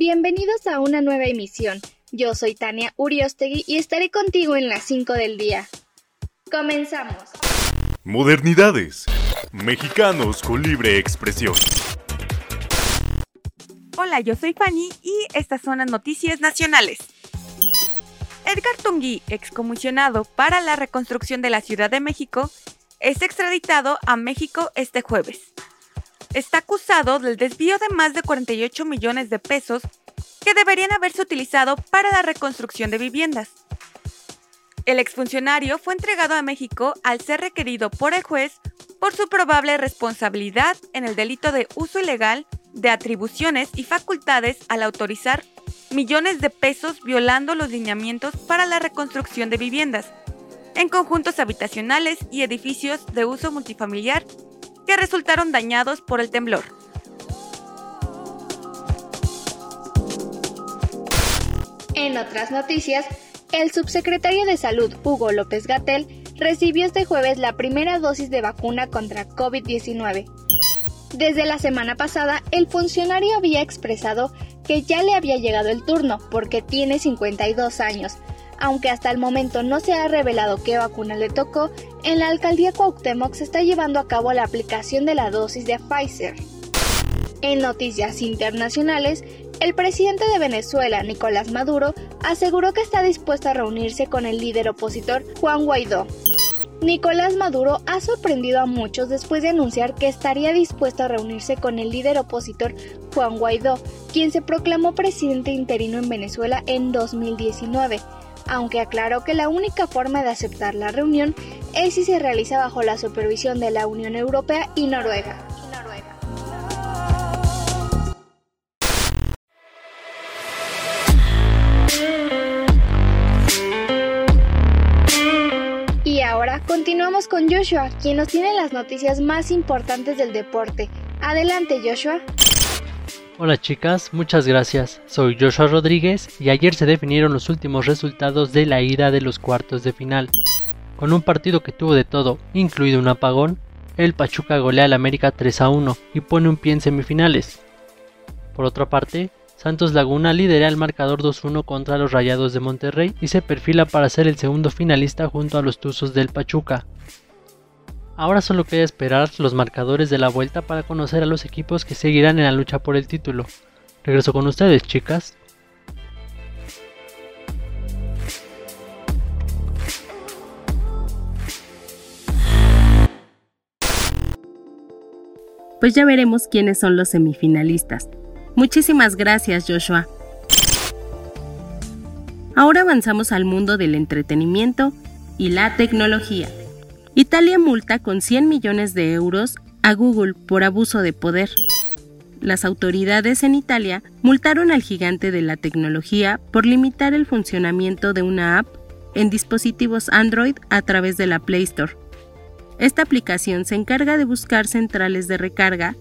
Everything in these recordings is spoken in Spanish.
Bienvenidos a una nueva emisión. Yo soy Tania Uriostegui y estaré contigo en las 5 del día. Comenzamos. Modernidades. Mexicanos con libre expresión. Hola, yo soy Fanny y estas son las noticias nacionales. Edgar Tungui, excomisionado para la reconstrucción de la Ciudad de México, es extraditado a México este jueves. Está acusado del desvío de más de 48 millones de pesos que deberían haberse utilizado para la reconstrucción de viviendas. El exfuncionario fue entregado a México al ser requerido por el juez por su probable responsabilidad en el delito de uso ilegal de atribuciones y facultades al autorizar millones de pesos violando los lineamientos para la reconstrucción de viviendas, en conjuntos habitacionales y edificios de uso multifamiliar que resultaron dañados por el temblor. En otras noticias, el subsecretario de Salud, Hugo López Gatel, recibió este jueves la primera dosis de vacuna contra COVID-19. Desde la semana pasada, el funcionario había expresado que ya le había llegado el turno porque tiene 52 años. Aunque hasta el momento no se ha revelado qué vacuna le tocó, en la alcaldía Cuauhtémoc se está llevando a cabo la aplicación de la dosis de Pfizer. En noticias internacionales, el presidente de Venezuela, Nicolás Maduro, aseguró que está dispuesto a reunirse con el líder opositor Juan Guaidó. Nicolás Maduro ha sorprendido a muchos después de anunciar que estaría dispuesto a reunirse con el líder opositor Juan Guaidó, quien se proclamó presidente interino en Venezuela en 2019, aunque aclaró que la única forma de aceptar la reunión es si se realiza bajo la supervisión de la Unión Europea y Noruega. ahora continuamos con Joshua, quien nos tiene las noticias más importantes del deporte. Adelante, Joshua. Hola chicas, muchas gracias. Soy Joshua Rodríguez y ayer se definieron los últimos resultados de la ida de los cuartos de final. Con un partido que tuvo de todo, incluido un apagón, el Pachuca golea al América 3 a 1 y pone un pie en semifinales. Por otra parte, Santos Laguna lidera el marcador 2-1 contra los Rayados de Monterrey y se perfila para ser el segundo finalista junto a los Tuzos del Pachuca. Ahora solo queda esperar los marcadores de la vuelta para conocer a los equipos que seguirán en la lucha por el título. Regreso con ustedes, chicas. Pues ya veremos quiénes son los semifinalistas. Muchísimas gracias, Joshua. Ahora avanzamos al mundo del entretenimiento y la tecnología. Italia multa con 100 millones de euros a Google por abuso de poder. Las autoridades en Italia multaron al gigante de la tecnología por limitar el funcionamiento de una app en dispositivos Android a través de la Play Store. Esta aplicación se encarga de buscar centrales de recarga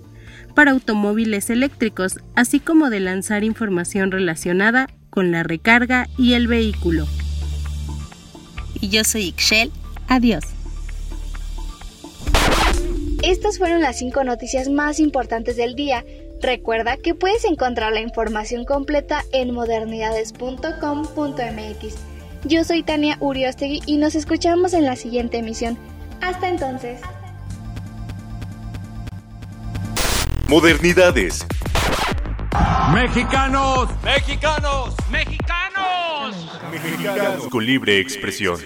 para automóviles eléctricos, así como de lanzar información relacionada con la recarga y el vehículo. Y yo soy Ixchel. Adiós. Estas fueron las cinco noticias más importantes del día. Recuerda que puedes encontrar la información completa en modernidades.com.mx. Yo soy Tania Uriostegui y nos escuchamos en la siguiente emisión. Hasta entonces. Modernidades. Mexicanos. Mexicanos. Mexicanos. Mexicanos con libre expresión.